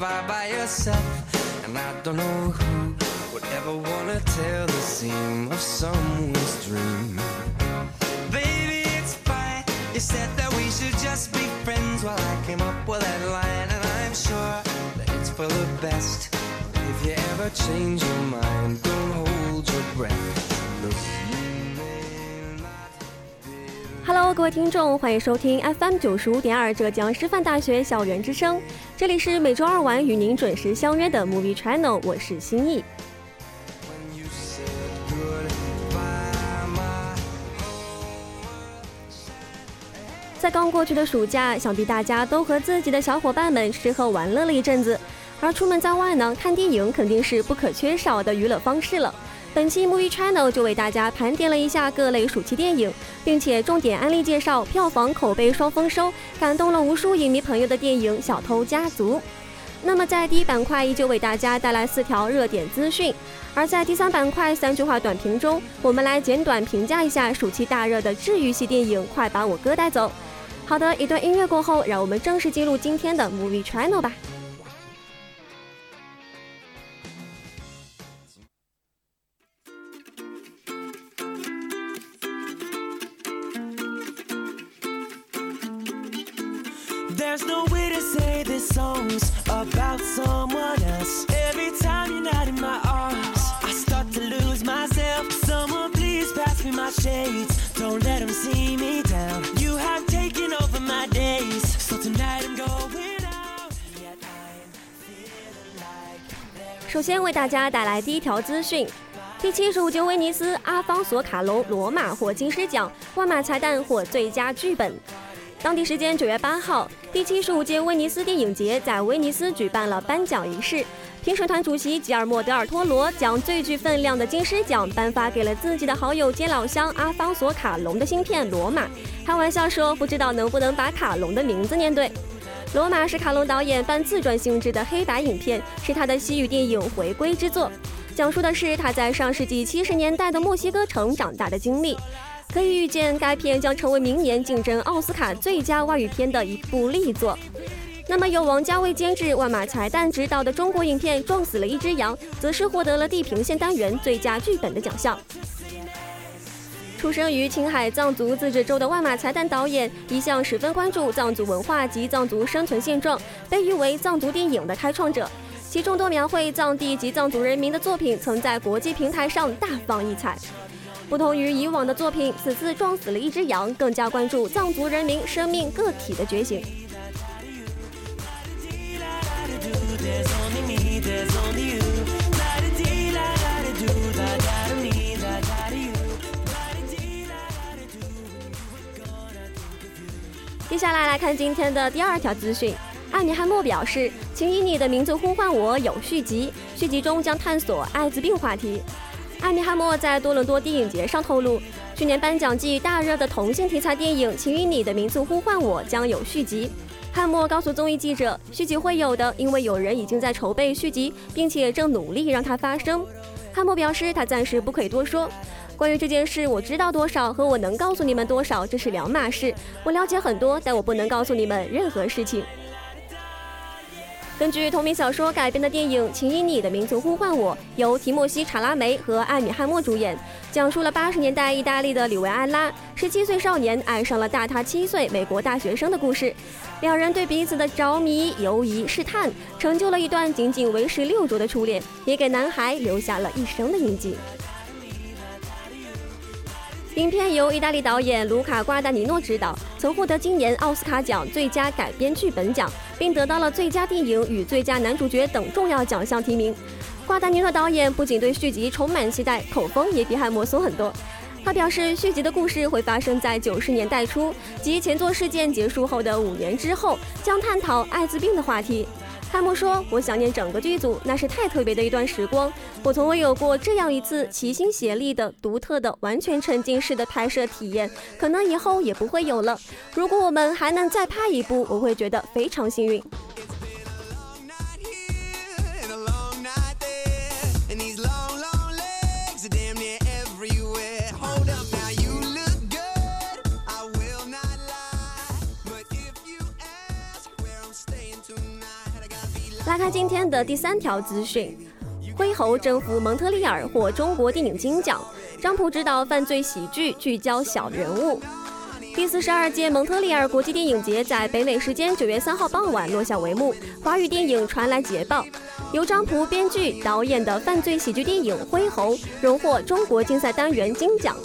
By by yourself. And i don't know who would ever wanna tell the seam of someone's dream. Baby it's fine. You said that we should just be friends. While i came up with that line and i'm sure that it's for the best. If you ever change your mind don't hold your breath. Look Hello，各位听众，欢迎收听 FM 九十五点二浙江师范大学校园之声。这里是每周二晚与您准时相约的 Movie Channel，我是心意。在刚过去的暑假，想必大家都和自己的小伙伴们吃喝玩乐了一阵子，而出门在外呢，看电影肯定是不可缺少的娱乐方式了。本期 Movie Channel 就为大家盘点了一下各类暑期电影，并且重点安利介绍票房口碑双丰收、感动了无数影迷朋友的电影《小偷家族》。那么在第一板块依旧为大家带来四条热点资讯，而在第三板块三句话短评中，我们来简短评价一下暑期大热的治愈系电影《快把我哥带走》。好的，一段音乐过后，让我们正式进入今天的 Movie Channel 吧。首先为大家带来第一条资讯。第七十五届威尼斯阿方索卡隆《罗马》获金狮奖，万马才旦获最佳剧本。当地时间九月八号，第七十五届威尼斯电影节在威尼斯举办了颁奖仪式。评审团主席吉尔莫·德尔托罗将最具分量的金狮奖颁发给了自己的好友兼老乡阿方索·卡隆的新片《罗马》，开玩笑说不知道能不能把卡隆的名字念对。《罗马》是卡隆导演半自传性质的黑白影片，是他的西语电影回归之作，讲述的是他在上世纪七十年代的墨西哥城长大的经历。可以预见，该片将成为明年竞争奥斯卡最佳外语片的一部力作。那么，由王家卫监制、万马才旦执导的中国影片《撞死了一只羊》，则是获得了地平线单元最佳剧本的奖项。出生于青海藏族自治州的万马才旦导演，一向十分关注藏族文化及藏族生存现状，被誉为藏族电影的开创者。其众多描绘藏地及藏族人民的作品，曾在国际平台上大放异彩。不同于以往的作品，此次撞死了一只羊，更加关注藏族人民生命个体的觉醒。接下来来看今天的第二条资讯，艾米汉默表示，请以你的名字呼唤我有续集，续集中将探索艾滋病话题。艾米·汉默在多伦多电影节上透露，去年颁奖季大热的同性题材电影《请以你的名字呼唤我》将有续集。汉默告诉综艺记者，续集会有的，因为有人已经在筹备续集，并且正努力让它发生。汉默表示，他暂时不可以多说。关于这件事，我知道多少和我能告诉你们多少，这是两码事。我了解很多，但我不能告诉你们任何事情。根据同名小说改编的电影《请以你的名字呼唤我》，由提莫西·查拉梅和艾米·汉默主演，讲述了八十年代意大利的里维埃拉十七岁少年爱上了大他七岁美国大学生的故事。两人对彼此的着迷、犹疑、试探，成就了一段仅仅为时六周的初恋，也给男孩留下了一生的印记。影片由意大利导演卢卡·瓜达尼诺执导，曾获得今年奥斯卡奖最佳改编剧本奖。并得到了最佳电影与最佳男主角等重要奖项提名。瓜达尼诺导演不仅对续集充满期待，口风也比海默松很多。他表示，续集的故事会发生在九十年代初，即前作事件结束后的五年之后，将探讨艾滋病的话题。汉默说：“我想念整个剧组，那是太特别的一段时光。我从未有过这样一次齐心协力的、独特的、完全沉浸式的拍摄体验，可能以后也不会有了。如果我们还能再拍一部，我会觉得非常幸运。” Tonight. 来看今天的第三条资讯：灰猴征服蒙特利尔获中国电影金奖，张普执导犯罪喜剧，聚焦小人物。第四十二届蒙特利尔国际电影节在北美时间九月三号傍晚落下帷幕，华语电影传来捷报，由张普编剧导演的犯罪喜剧电影《灰猴》荣获中国竞赛单元金奖。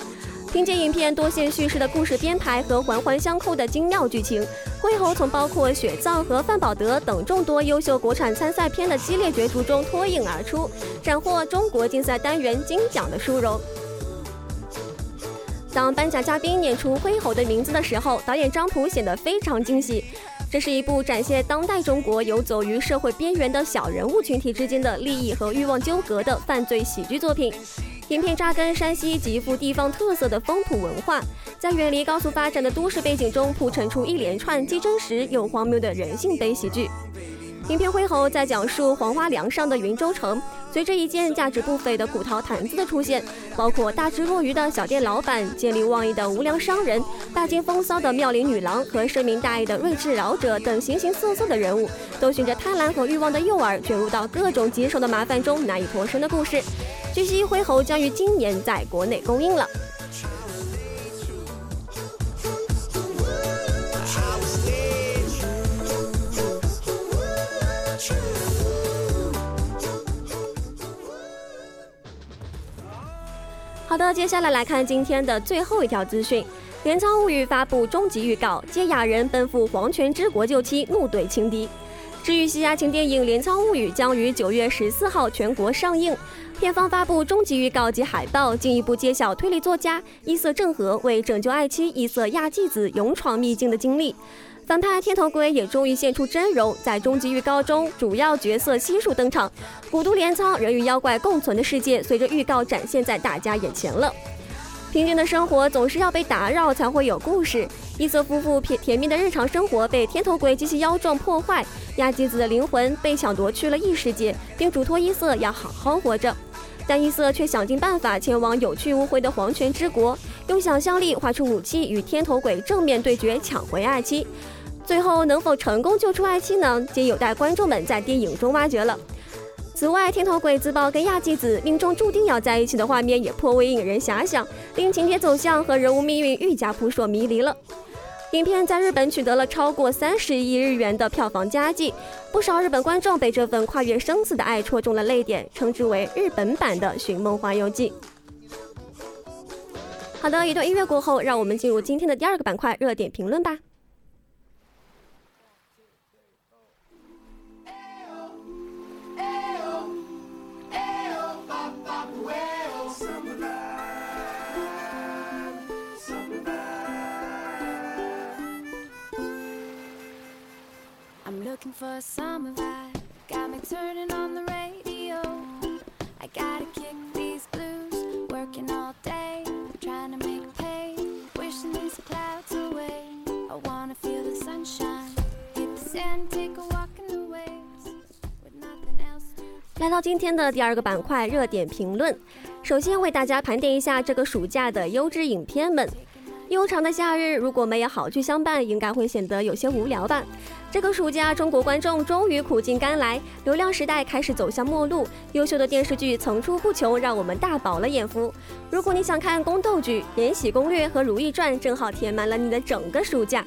凭借影片多线叙事的故事编排和环环相扣的精妙剧情，《灰猴》从包括雪藏和范宝德等众多优秀国产参赛片的激烈角逐中脱颖而出，斩获中国竞赛单元金奖的殊荣。当颁奖嘉宾念出《灰猴》的名字的时候，导演张普显得非常惊喜。这是一部展现当代中国游走于社会边缘的小人物群体之间的利益和欲望纠葛的犯罪喜剧作品。影片扎根山西极富地方特色的风土文化，在远离高速发展的都市背景中铺陈出一连串既真实又荒谬的人性悲喜剧。影片《灰猴》在讲述黄花梁上的云州城，随着一件价值不菲的古陶坛子的出现，包括大智若愚的小店老板、见利忘义的无良商人、大惊风骚的妙龄女郎和深明大义的睿智老者等形形色色的人物，都循着贪婪和欲望的诱饵，卷入到各种棘手的麻烦中，难以脱身的故事。据悉，《灰猴》将于今年在国内公映了。好的，接下来来看今天的最后一条资讯。镰仓物语发布终极预告，接雅人奔赴黄泉之国救妻，怒怼情敌。治愈系爱情电影《镰仓物语》将于九月十四号全国上映。片方发布终极预告及海报，进一步揭晓推理作家伊色正和为拯救爱妻伊色亚纪子勇闯秘境的经历。反派天头鬼也终于现出真容，在终极预告中，主要角色悉数登场。古都镰仓人与妖怪共存的世界，随着预告展现在大家眼前了。平静的生活总是要被打扰才会有故事。伊色夫妇甜甜蜜的日常生活被天头鬼及其妖状破坏，亚基子的灵魂被抢夺去了异世界，并嘱托伊色要好好活着。但伊色却想尽办法前往有去无回的黄泉之国，用想象力画出武器与天头鬼正面对决，抢回爱妻。最后能否成功救出爱妻呢？皆有待观众们在电影中挖掘了。此外，天头鬼自曝跟亚纪子命中注定要在一起的画面也颇为引人遐想，令情节走向和人物命运愈加扑朔迷离了。影片在日本取得了超过三十亿日元的票房佳绩，不少日本观众被这份跨越生死的爱戳中了泪点，称之为日本版的《寻梦环游记》。好的，一段音乐过后，让我们进入今天的第二个板块——热点评论吧。来到今天的第二个板块——热点评论。首先为大家盘点一下这个暑假的优质影片们。悠长的夏日，如果没有好剧相伴，应该会显得有些无聊吧。这个暑假，中国观众终于苦尽甘来，流量时代开始走向末路，优秀的电视剧层出不穷，让我们大饱了眼福。如果你想看宫斗剧，《延禧攻略》和《如懿传》正好填满了你的整个暑假。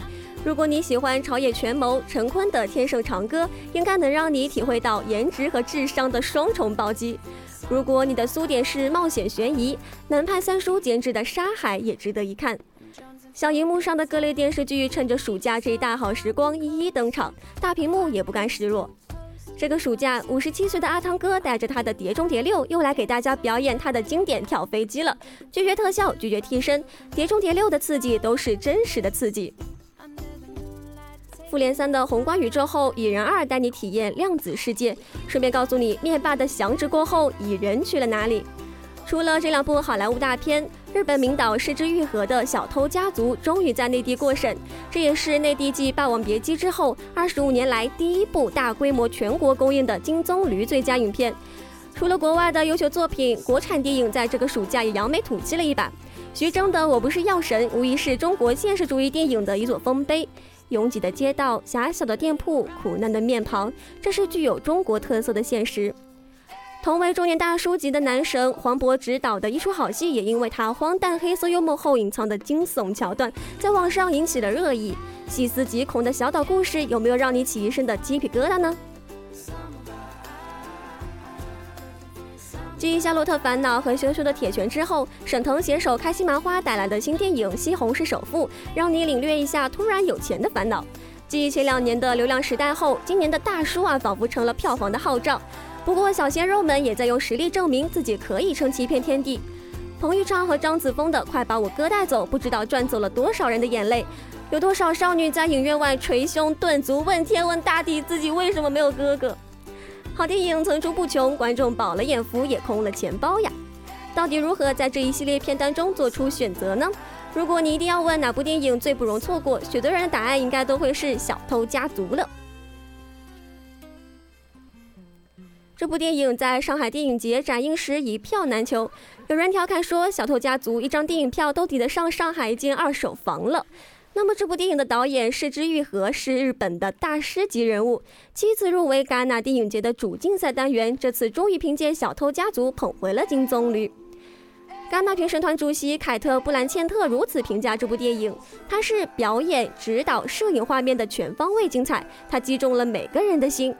如果你喜欢朝野权谋，陈坤的《天盛长歌》应该能让你体会到颜值和智商的双重暴击。如果你的苏点是冒险悬疑，南派三叔监制的《沙海》也值得一看。小荧幕上的各类电视剧趁着暑假这一大好时光一一登场，大屏幕也不甘示弱。这个暑假，五十七岁的阿汤哥带着他的《碟中谍六》又来给大家表演他的经典跳飞机了。拒绝特效，拒绝替身，《碟中谍六》的刺激都是真实的刺激。复联三的宏观宇宙后，蚁人二带你体验量子世界，顺便告诉你灭霸的降职过后，蚁人去了哪里。除了这两部好莱坞大片，日本名导失之愈合的《小偷家族》终于在内地过审，这也是内地继《霸王别姬》之后二十五年来第一部大规模全国公映的金棕榈最佳影片。除了国外的优秀作品，国产电影在这个暑假也扬眉吐气了一把。徐峥的《我不是药神》无疑是中国现实主义电影的一座丰碑。拥挤的街道、狭小的店铺、苦难的面庞，这是具有中国特色的现实。同为中年大叔级的男神黄渤执导的一出好戏，也因为他荒诞黑色幽默后隐藏的惊悚桥段，在网上引起了热议。细思极恐的小岛故事，有没有让你起一身的鸡皮疙瘩呢？继《夏洛特烦恼》和《羞羞的铁拳》之后，沈腾携手开心麻花带来的新电影《西红柿首富》，让你领略一下突然有钱的烦恼。继前两年的流量时代后，今年的大叔啊，仿佛成了票房的号召。不过，小鲜肉们也在用实力证明自己可以撑起一片天地。彭昱畅和张子枫的《快把我哥带走》，不知道赚走了多少人的眼泪。有多少少女在影院外捶胸顿足，问天问大地，自己为什么没有哥哥？好电影层出不穷，观众饱了眼福，也空了钱包呀。到底如何在这一系列片单中做出选择呢？如果你一定要问哪部电影最不容错过，许多人的答案应该都会是《小偷家族》了。这部电影在上海电影节展映时一票难求，有人调侃说，《小偷家族》一张电影票都抵得上上海一间二手房了。那么，这部电影的导演是之愈合，是日本的大师级人物，七次入围戛纳电影节的主竞赛单元，这次终于凭借《小偷家族》捧回了金棕榈。戛纳评审团主席凯特·布兰切特如此评价这部电影：它是表演、指导、摄影、画面的全方位精彩，它击中了每个人的心。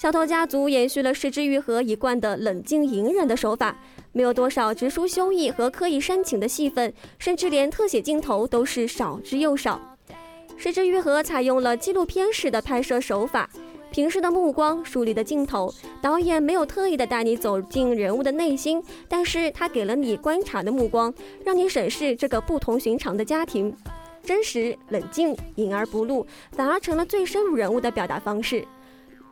小偷家族延续了失之愈合一贯的冷静隐忍的手法，没有多少直抒胸臆和刻意煽情的戏份，甚至连特写镜头都是少之又少。失之愈合采用了纪录片式的拍摄手法，平视的目光，疏离的镜头，导演没有特意的带你走进人物的内心，但是他给了你观察的目光，让你审视这个不同寻常的家庭，真实、冷静、隐而不露，反而成了最深入人物的表达方式。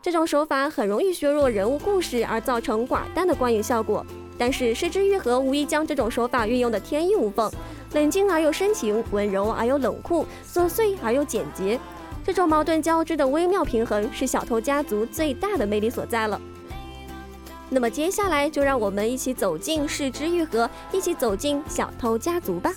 这种手法很容易削弱人物故事，而造成寡淡的观影效果。但是失之愈合无疑将这种手法运用的天衣无缝，冷静而又深情，温柔而又冷酷，琐碎而又简洁。这种矛盾交织的微妙平衡，是小偷家族最大的魅力所在了。那么接下来就让我们一起走进失之愈合，一起走进小偷家族吧。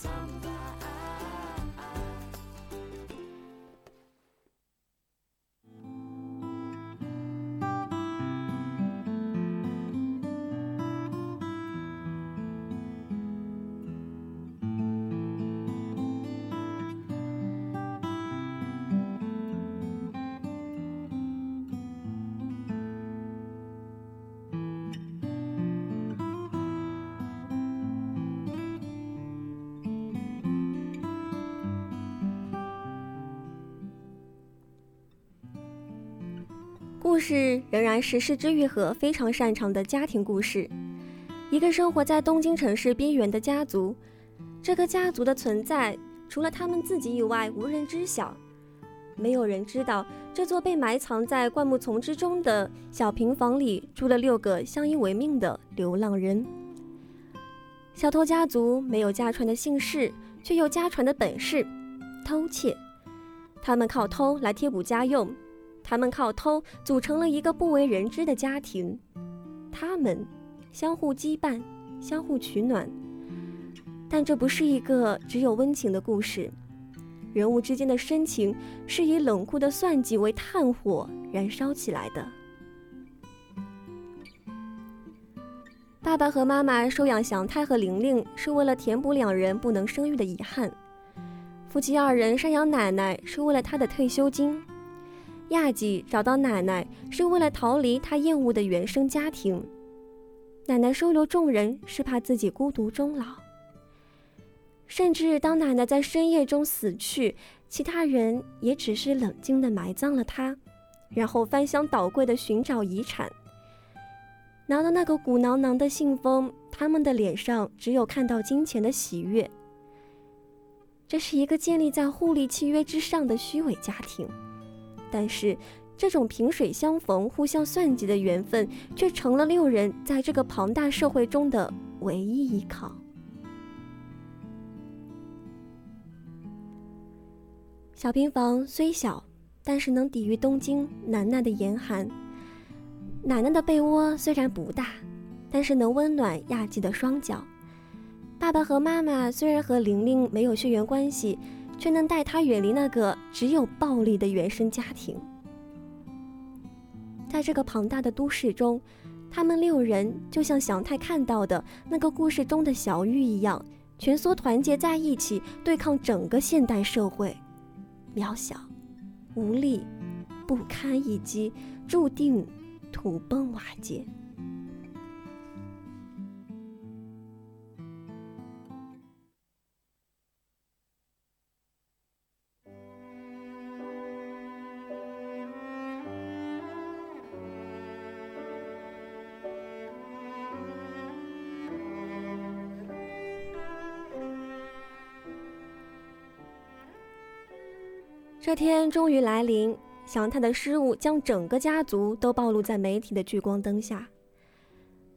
故事仍然是失之愈合非常擅长的家庭故事。一个生活在东京城市边缘的家族，这个家族的存在除了他们自己以外无人知晓。没有人知道，这座被埋藏在灌木丛之中的小平房里住了六个相依为命的流浪人。小偷家族没有家传的姓氏，却有家传的本事——偷窃。他们靠偷来贴补家用。他们靠偷组成了一个不为人知的家庭，他们相互羁绊，相互取暖。但这不是一个只有温情的故事，人物之间的深情是以冷酷的算计为炭火燃烧起来的。爸爸和妈妈收养祥太和玲玲，是为了填补两人不能生育的遗憾；夫妻二人赡养奶奶，是为了她的退休金。亚纪找到奶奶是为了逃离他厌恶的原生家庭，奶奶收留众人是怕自己孤独终老。甚至当奶奶在深夜中死去，其他人也只是冷静地埋葬了她，然后翻箱倒柜地寻找遗产。拿到那个鼓囊囊的信封，他们的脸上只有看到金钱的喜悦。这是一个建立在互利契约之上的虚伪家庭，但是这种萍水相逢、互相算计的缘分，却成了六人在这个庞大社会中的唯一依靠。小平房虽小，但是能抵御东京难耐的严寒。奶奶的被窝虽然不大，但是能温暖亚纪的双脚。爸爸和妈妈虽然和玲玲没有血缘关系，却能带他远离那个只有暴力的原生家庭。在这个庞大的都市中，他们六人就像祥太看到的那个故事中的小玉一样，蜷缩团结在一起，对抗整个现代社会。渺小、无力、不堪，一击注定土崩瓦解。天终于来临，祥太的失误将整个家族都暴露在媒体的聚光灯下。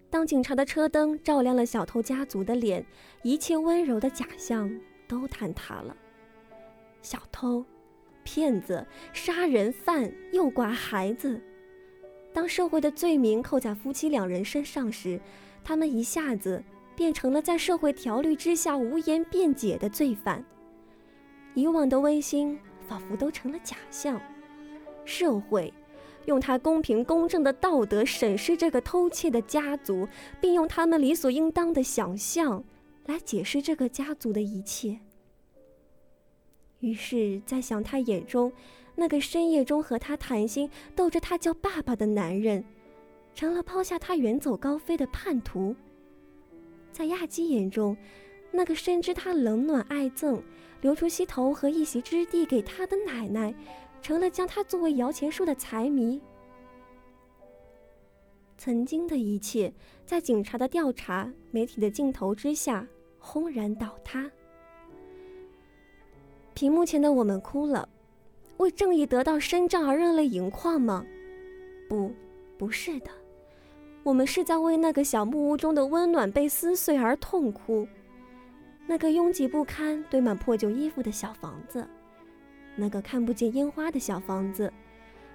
当警察的车灯照亮了小偷家族的脸，一切温柔的假象都坍塌了。小偷、骗子、杀人犯、诱拐孩子，当社会的罪名扣在夫妻两人身上时，他们一下子变成了在社会条律之下无言辩解的罪犯。以往的温馨。仿佛都成了假象。社会用他公平公正的道德审视这个偷窃的家族，并用他们理所应当的想象来解释这个家族的一切。于是，在想他眼中，那个深夜中和他谈心、逗着他叫爸爸的男人，成了抛下他远走高飞的叛徒；在亚基眼中，那个深知他冷暖爱憎。留出膝头和一席之地给他的奶奶，成了将他作为摇钱树的财迷。曾经的一切，在警察的调查、媒体的镜头之下，轰然倒塌。屏幕前的我们哭了，为正义得到伸张而热泪盈眶吗？不，不是的，我们是在为那个小木屋中的温暖被撕碎而痛哭。那个拥挤不堪、堆满破旧衣服的小房子，那个看不见烟花的小房子，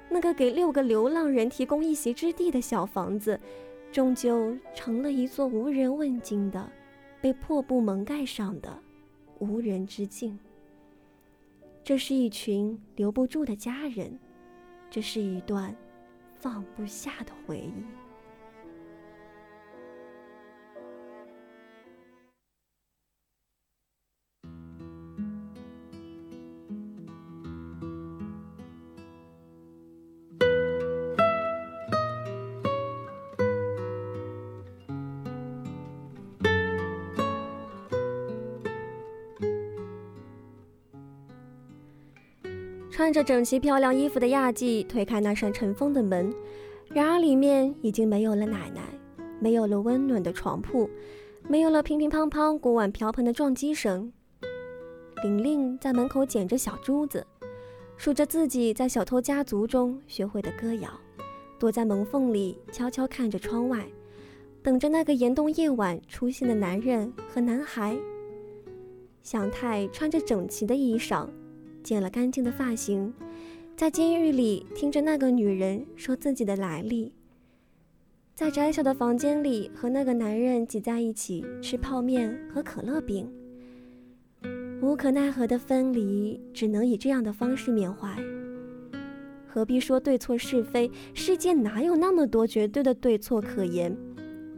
那个给六个流浪人提供一席之地的小房子，终究成了一座无人问津的、被破布蒙盖上的无人之境。这是一群留不住的家人，这是一段放不下的回忆。穿着整齐漂亮衣服的亚纪推开那扇尘封的门，然而里面已经没有了奶奶，没有了温暖的床铺，没有了乒乒乓乓锅碗瓢盆的撞击声。玲玲在门口捡着小珠子，数着自己在小偷家族中学会的歌谣，躲在门缝里悄悄看着窗外，等着那个严冬夜晚出现的男人和男孩。祥太穿着整齐的衣裳。剪了干净的发型，在监狱里听着那个女人说自己的来历，在窄小的房间里和那个男人挤在一起吃泡面和可乐饼。无可奈何的分离，只能以这样的方式缅怀。何必说对错是非？世界哪有那么多绝对的对错可言？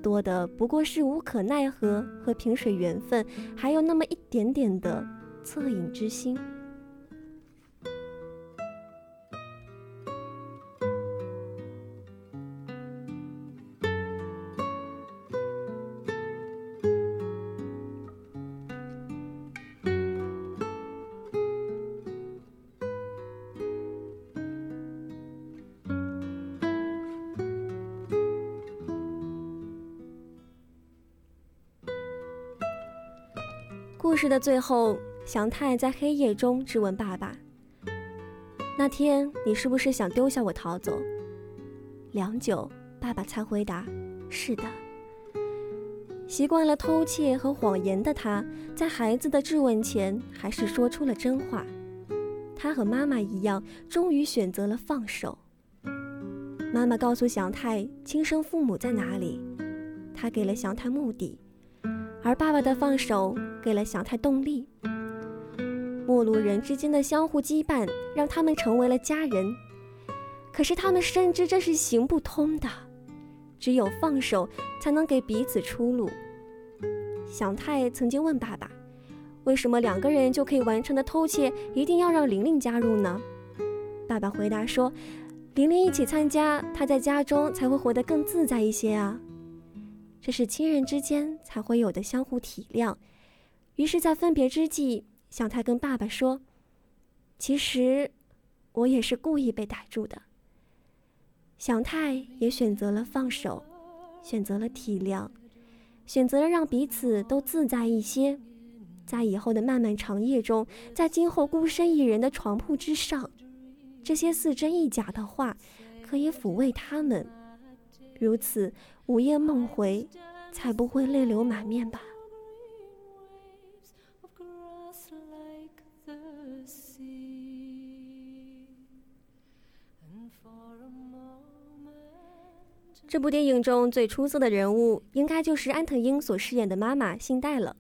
多的不过是无可奈何和萍水缘分，还有那么一点点的恻隐之心。事的最后，祥太在黑夜中质问爸爸：“那天你是不是想丢下我逃走？”良久，爸爸才回答：“是的。”习惯了偷窃和谎言的他，在孩子的质问前，还是说出了真话。他和妈妈一样，终于选择了放手。妈妈告诉祥太亲生父母在哪里，他给了祥太目的，而爸爸的放手给了小太动力。陌路人之间的相互羁绊，让他们成为了家人。可是他们深知这是行不通的。只有放手，才能给彼此出路。小太曾经问爸爸：“为什么两个人就可以完成的偷窃，一定要让玲玲加入呢？”爸爸回答说：“玲玲一起参加，她在家中才会活得更自在一些啊。这是亲人之间才会有的相互体谅。”于是，在分别之际，祥太跟爸爸说：“其实，我也是故意被逮住的。”祥太也选择了放手，选择了体谅，选择了让彼此都自在一些。在以后的漫漫长夜中，在今后孤身一人的床铺之上，这些似真亦假的话，可以抚慰他们。如此午夜梦回，才不会泪流满面吧。这部电影中最出色的人物，应该就是安藤英所饰演的妈妈信代了。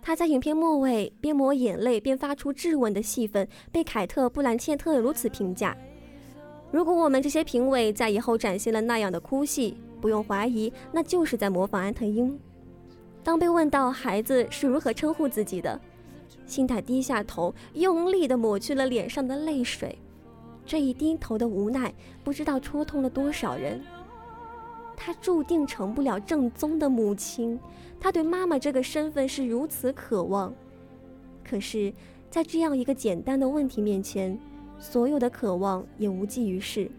她在影片末尾边抹眼泪边发出质问的戏份，被凯特·布兰切特如此评价：“如果我们这些评委在以后展现了那样的哭戏，不用怀疑，那就是在模仿安藤英。”当被问到孩子是如何称呼自己的，信代低下头，用力地抹去了脸上的泪水。这一低头的无奈，不知道戳痛了多少人。她注定成不了正宗的母亲，她对妈妈这个身份是如此渴望，可是，在这样一个简单的问题面前，所有的渴望也无济于事。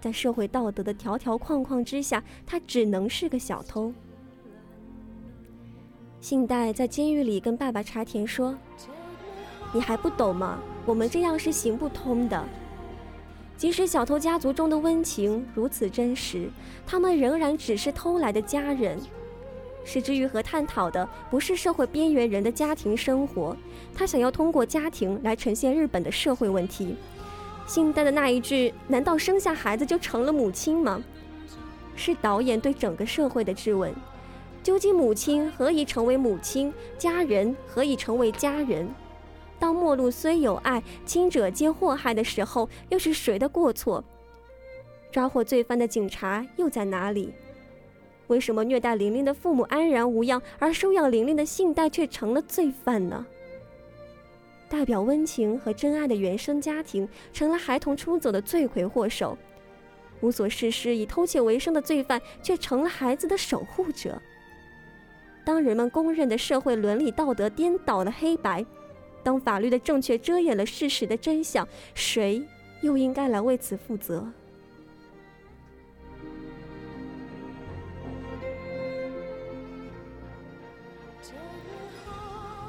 在社会道德的条条框框之下，他只能是个小偷。信代在监狱里跟爸爸茶田说：“你还不懂吗？我们这样是行不通的。”即使小偷家族中的温情如此真实，他们仍然只是偷来的家人。石之愈和探讨的不是社会边缘人的家庭生活，他想要通过家庭来呈现日本的社会问题。信代的那一句“难道生下孩子就成了母亲吗？”是导演对整个社会的质问：究竟母亲何以成为母亲？家人何以成为家人？当末路虽有爱，亲者皆祸害的时候，又是谁的过错？抓获罪犯的警察又在哪里？为什么虐待玲玲的父母安然无恙，而收养玲玲的信贷却成了罪犯呢？代表温情和真爱的原生家庭，成了孩童出走的罪魁祸首；无所事事以偷窃为生的罪犯，却成了孩子的守护者。当人们公认的社会伦理道德颠倒了黑白。当法律的正确遮掩了事实的真相，谁又应该来为此负责？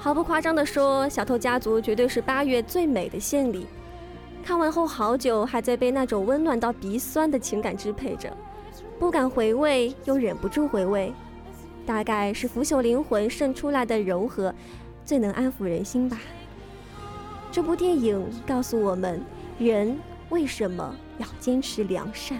毫不夸张地说，《小偷家族》绝对是八月最美的献礼。看完后，好久还在被那种温暖到鼻酸的情感支配着，不敢回味，又忍不住回味。大概是腐朽灵魂渗出来的柔和，最能安抚人心吧。这部电影告诉我们，人为什么要坚持良善。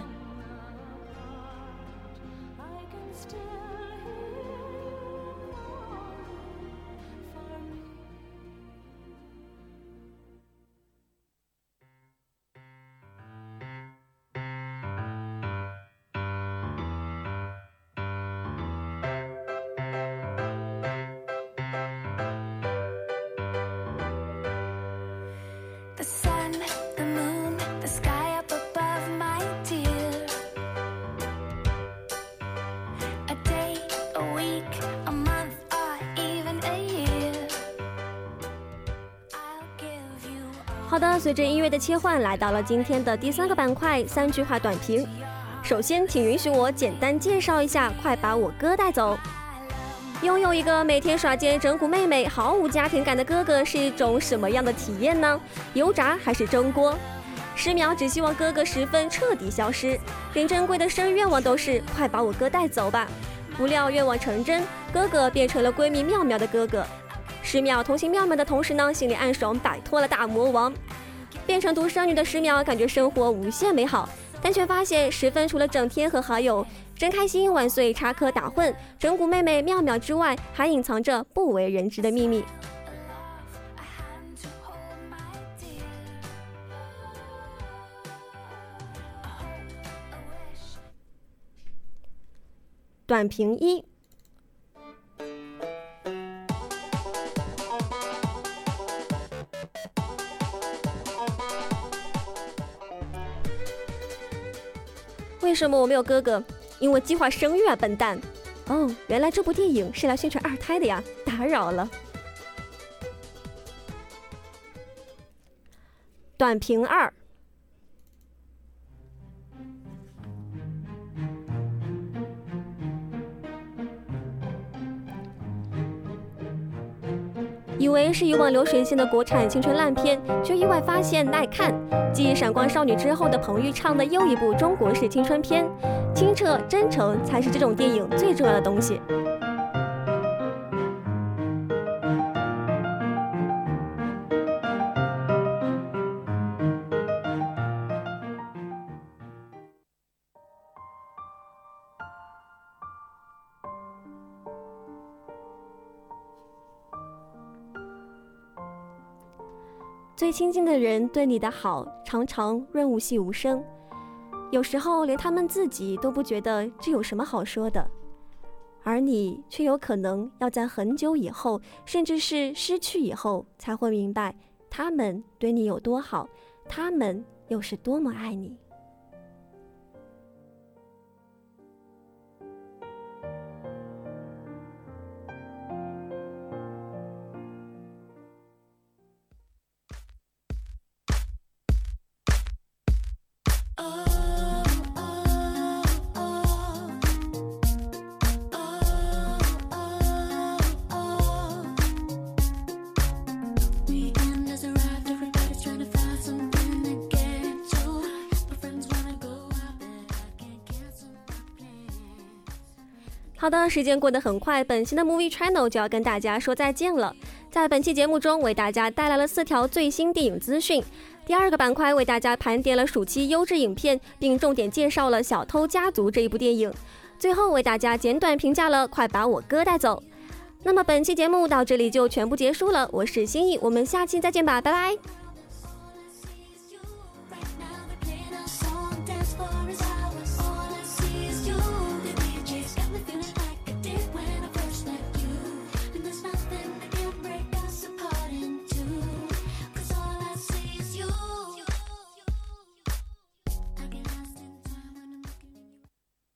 随着音乐的切换，来到了今天的第三个板块——三句话短评。首先，请允许我简单介绍一下《快把我哥带走》。拥有一个每天耍贱整蛊妹妹、毫无家庭感的哥哥是一种什么样的体验呢？油炸还是蒸锅？十秒只希望哥哥十分彻底消失，连珍贵的生日愿望都是快把我哥带走吧。不料愿望成真，哥哥变成了闺蜜妙妙的哥哥。十秒同情妙妙的同时呢，心里暗爽摆脱了大魔王。变成独生女的十秒感觉生活无限美好，但却发现十分除了整天和好友真开心、万岁、插科打诨、整蛊妹妹妙妙之外，还隐藏着不为人知的秘密。短评一。为什么我没有哥哥？因为计划生育啊，笨蛋！哦，原来这部电影是来宣传二胎的呀，打扰了。短评二。是以往流水线的国产青春烂片，却意外发现耐看。继《闪光少女》之后的彭昱畅的又一部中国式青春片，清澈真诚才是这种电影最重要的东西。最亲近的人对你的好，常常润物细无声，有时候连他们自己都不觉得这有什么好说的，而你却有可能要在很久以后，甚至是失去以后，才会明白他们对你有多好，他们又是多么爱你。好的，时间过得很快，本期的 Movie Channel 就要跟大家说再见了。在本期节目中，为大家带来了四条最新电影资讯。第二个板块为大家盘点了暑期优质影片，并重点介绍了《小偷家族》这一部电影。最后为大家简短评价了《快把我哥带走》。那么本期节目到这里就全部结束了，我是心意，我们下期再见吧，拜拜。